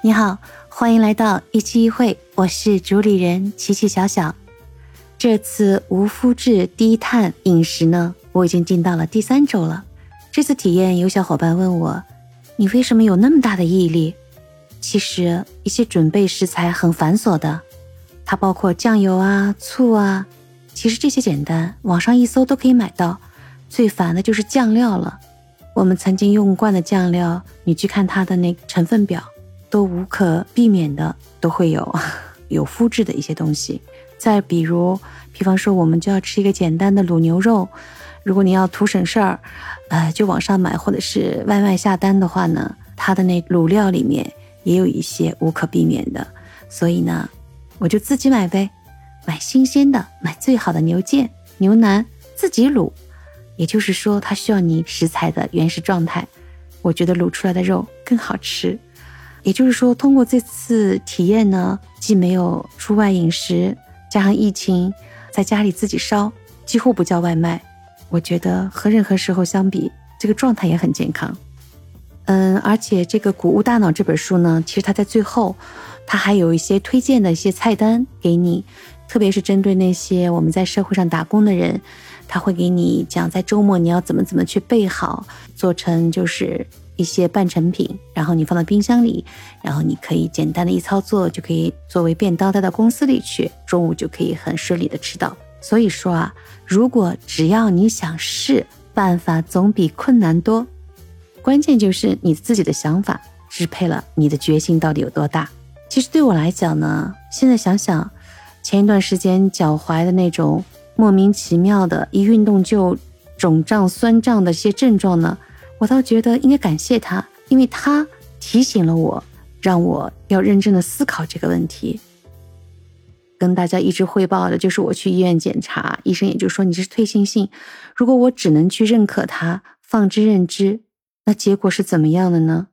你好，欢迎来到一期一会，我是主理人琪琪小小。这次无麸质低碳饮食呢，我已经进到了第三周了。这次体验有小伙伴问我，你为什么有那么大的毅力？其实一些准备食材很繁琐的，它包括酱油啊、醋啊，其实这些简单，网上一搜都可以买到。最烦的就是酱料了，我们曾经用惯的酱料，你去看它的那成分表。都无可避免的都会有 有麸质的一些东西。再比如，比方说我们就要吃一个简单的卤牛肉，如果你要图省事儿，呃，就网上买或者是外卖下单的话呢，它的那卤料里面也有一些无可避免的。所以呢，我就自己买呗，买新鲜的，买最好的牛腱、牛腩，自己卤。也就是说，它需要你食材的原始状态。我觉得卤出来的肉更好吃。也就是说，通过这次体验呢，既没有出外饮食，加上疫情，在家里自己烧，几乎不叫外卖。我觉得和任何时候相比，这个状态也很健康。嗯，而且这个《谷物大脑》这本书呢，其实它在最后，它还有一些推荐的一些菜单给你，特别是针对那些我们在社会上打工的人，他会给你讲在周末你要怎么怎么去备好，做成就是。一些半成品，然后你放到冰箱里，然后你可以简单的一操作就可以作为便当带到公司里去，中午就可以很顺利的吃到。所以说啊，如果只要你想试，办法总比困难多。关键就是你自己的想法支配了你的决心到底有多大。其实对我来讲呢，现在想想，前一段时间脚踝的那种莫名其妙的一运动就肿胀酸胀的一些症状呢。我倒觉得应该感谢他，因为他提醒了我，让我要认真的思考这个问题。跟大家一直汇报的就是我去医院检查，医生也就说你是退行性。如果我只能去认可它，放之任之，那结果是怎么样的呢？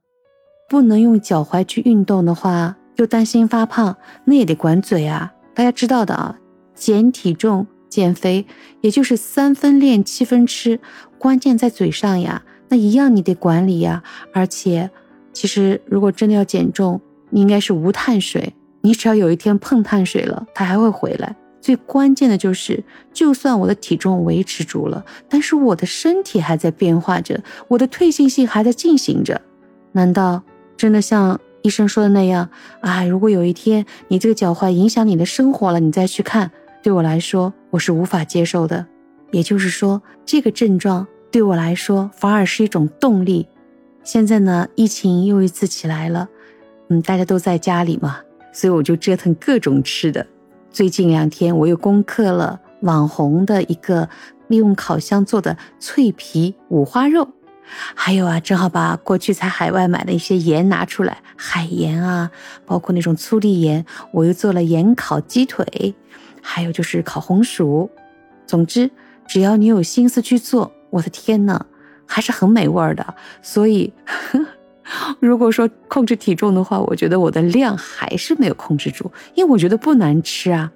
不能用脚踝去运动的话，又担心发胖，那也得管嘴啊。大家知道的啊，减体重、减肥，也就是三分练七分吃，关键在嘴上呀。那一样你得管理呀，而且，其实如果真的要减重，你应该是无碳水。你只要有一天碰碳水了，它还会回来。最关键的就是，就算我的体重维持住了，但是我的身体还在变化着，我的退行性还在进行着。难道真的像医生说的那样啊？如果有一天你这个脚踝影响你的生活了，你再去看，对我来说我是无法接受的。也就是说，这个症状。对我来说，反而是一种动力。现在呢，疫情又一次起来了，嗯，大家都在家里嘛，所以我就折腾各种吃的。最近两天，我又攻克了网红的一个利用烤箱做的脆皮五花肉，还有啊，正好把过去在海外买的一些盐拿出来，海盐啊，包括那种粗粒盐，我又做了盐烤鸡腿，还有就是烤红薯。总之，只要你有心思去做。我的天呐，还是很美味的。所以，如果说控制体重的话，我觉得我的量还是没有控制住，因为我觉得不难吃啊。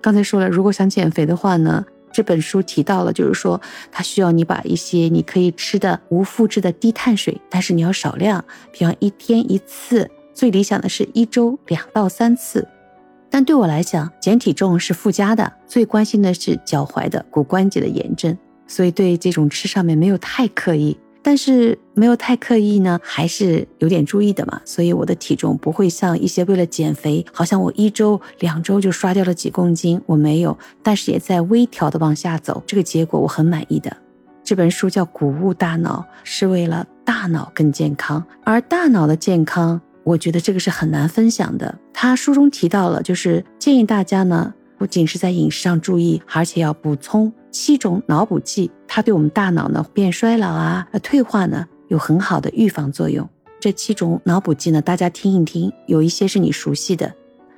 刚才说了，如果想减肥的话呢，这本书提到了，就是说它需要你把一些你可以吃的无麸质的低碳水，但是你要少量，比方一天一次，最理想的是一周两到三次。但对我来讲，减体重是附加的，最关心的是脚踝的骨关节的炎症。所以对这种吃上面没有太刻意，但是没有太刻意呢，还是有点注意的嘛。所以我的体重不会像一些为了减肥，好像我一周两周就刷掉了几公斤，我没有，但是也在微调的往下走，这个结果我很满意的。这本书叫《谷物大脑》，是为了大脑更健康，而大脑的健康，我觉得这个是很难分享的。他书中提到了，就是建议大家呢，不仅是在饮食上注意，而且要补充。七种脑补剂，它对我们大脑呢变衰老啊、退化呢有很好的预防作用。这七种脑补剂呢，大家听一听，有一些是你熟悉的，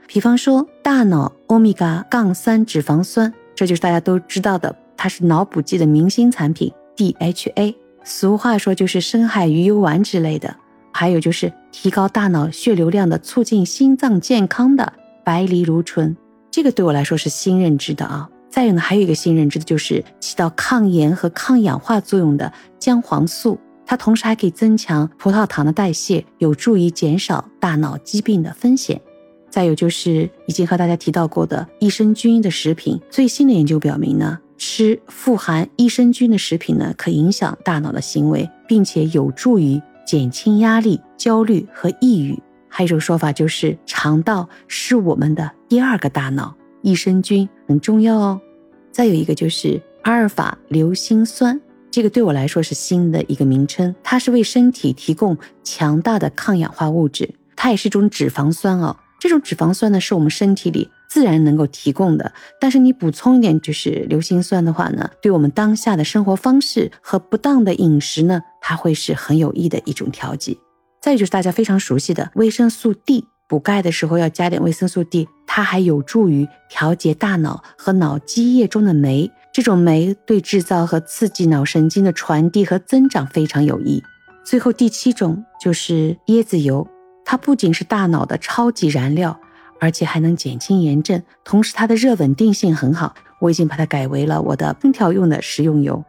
比方说大脑欧米伽杠三脂肪酸，这就是大家都知道的，它是脑补剂的明星产品 DHA。俗话说就是深海鱼油丸之类的。还有就是提高大脑血流量的、促进心脏健康的白藜芦醇，这个对我来说是新认知的啊。再有呢，还有一个新认知的就是起到抗炎和抗氧化作用的姜黄素，它同时还可以增强葡萄糖的代谢，有助于减少大脑疾病的风险。再有就是已经和大家提到过的益生菌的食品，最新的研究表明呢，吃富含益生菌的食品呢，可影响大脑的行为，并且有助于减轻压力、焦虑和抑郁。还有一种说法就是，肠道是我们的第二个大脑，益生菌很重要哦。再有一个就是阿尔法硫辛酸。这个对我来说是新的一个名称，它是为身体提供强大的抗氧化物质，它也是一种脂肪酸哦。这种脂肪酸呢，是我们身体里自然能够提供的，但是你补充一点就是硫辛酸的话呢，对我们当下的生活方式和不当的饮食呢，它会是很有益的一种调剂。再就是大家非常熟悉的维生素 D，补钙的时候要加点维生素 D，它还有助于调节大脑和脑积液中的酶。这种酶对制造和刺激脑神经的传递和增长非常有益。最后第七种就是椰子油，它不仅是大脑的超级燃料，而且还能减轻炎症，同时它的热稳定性很好。我已经把它改为了我的烹调用的食用油。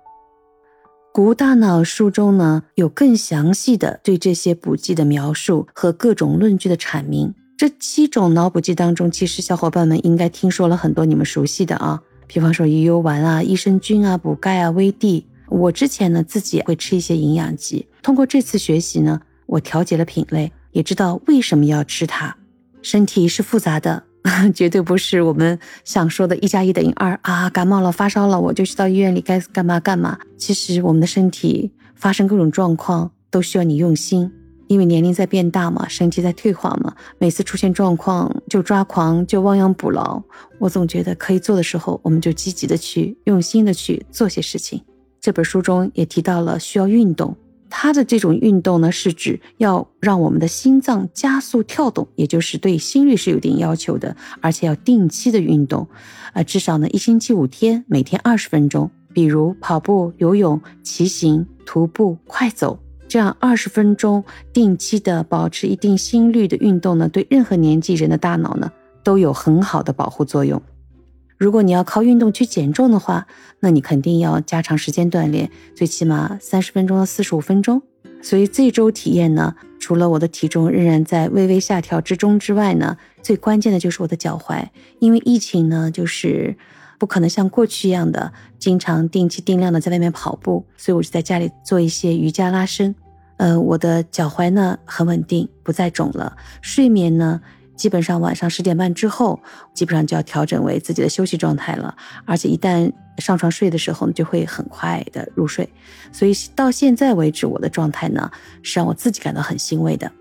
谷大脑书中呢有更详细的对这些补剂的描述和各种论据的阐明。这七种脑补剂当中，其实小伙伴们应该听说了很多你们熟悉的啊。比方说鱼油丸啊、益生菌啊、补钙啊、维 D。我之前呢自己会吃一些营养剂，通过这次学习呢，我调节了品类，也知道为什么要吃它。身体是复杂的，绝对不是我们想说的一加一等于二啊。感冒了、发烧了，我就去到医院里该干嘛干嘛。其实我们的身体发生各种状况，都需要你用心。因为年龄在变大嘛，身体在退化嘛，每次出现状况就抓狂，就亡羊补牢。我总觉得可以做的时候，我们就积极的去，用心的去做些事情。这本书中也提到了需要运动，它的这种运动呢，是指要让我们的心脏加速跳动，也就是对心率是有点要求的，而且要定期的运动，呃，至少呢一星期五天，每天二十分钟，比如跑步、游泳、骑行、徒步、快走。这样二十分钟定期的保持一定心率的运动呢，对任何年纪人的大脑呢都有很好的保护作用。如果你要靠运动去减重的话，那你肯定要加长时间锻炼，最起码三十分钟到四十五分钟。所以这周体验呢，除了我的体重仍然在微微下调之中之外呢，最关键的就是我的脚踝，因为疫情呢，就是不可能像过去一样的经常定期定量的在外面跑步，所以我就在家里做一些瑜伽拉伸。呃，我的脚踝呢很稳定，不再肿了。睡眠呢，基本上晚上十点半之后，基本上就要调整为自己的休息状态了。而且一旦上床睡的时候，就会很快的入睡。所以到现在为止，我的状态呢是让我自己感到很欣慰的。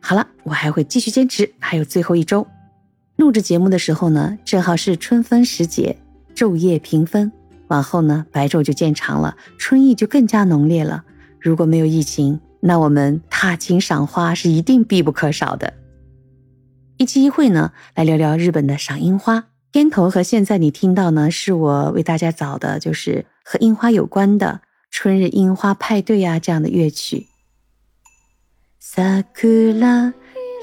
好了，我还会继续坚持，还有最后一周。录制节目的时候呢，正好是春分时节，昼夜平分。往后呢，白昼就渐长了，春意就更加浓烈了。如果没有疫情，那我们踏青赏花是一定必不可少的。一期一会呢，来聊聊日本的赏樱花。片头和现在你听到呢，是我为大家找的，就是和樱花有关的春日樱花派对啊这样的乐曲。桜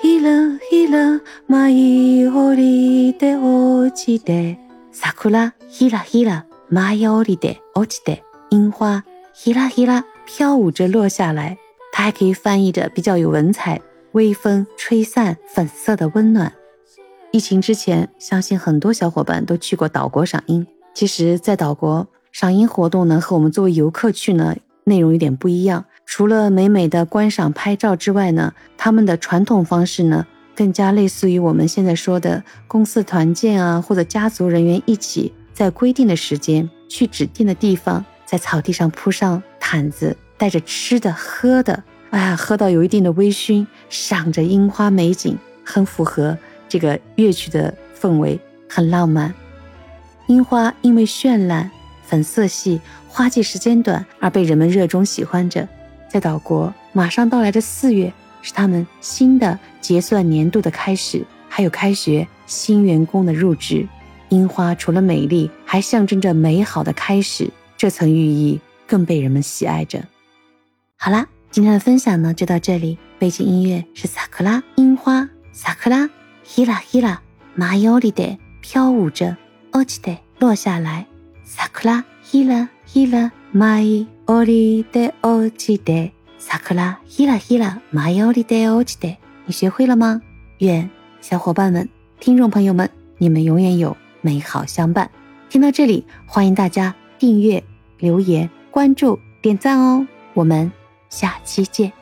ひらひら舞い降りて落ちて桜ひらひら舞い降りて落ちて樱花ひらひら飘舞着落下来。 它还可以翻译着比较有文采，微风吹散粉色的温暖。疫情之前，相信很多小伙伴都去过岛国赏樱。其实，在岛国赏樱活动呢，和我们作为游客去呢，内容有点不一样。除了美美的观赏拍照之外呢，他们的传统方式呢，更加类似于我们现在说的公司团建啊，或者家族人员一起在规定的时间去指定的地方，在草地上铺上毯子。带着吃的喝的，哎呀，喝到有一定的微醺，赏着樱花美景，很符合这个乐曲的氛围，很浪漫。樱花因为绚烂、粉色系、花季时间短而被人们热衷喜欢着。在岛国，马上到来的四月是他们新的结算年度的开始，还有开学、新员工的入职。樱花除了美丽，还象征着美好的开始，这层寓意更被人们喜爱着。好啦，今天的分享呢就到这里。背景音乐是萨克拉樱花，萨克拉希拉希拉马尤里的飘舞着，落ちて落下来。萨克拉希拉希拉马伊奥里的落ちて 萨克拉希拉希拉马尤里德欧奇德，你学会了吗？愿小伙伴们、听众朋友们，你们永远有美好相伴。听到这里，欢迎大家订阅、留言、关注、点赞哦！我们 下期见。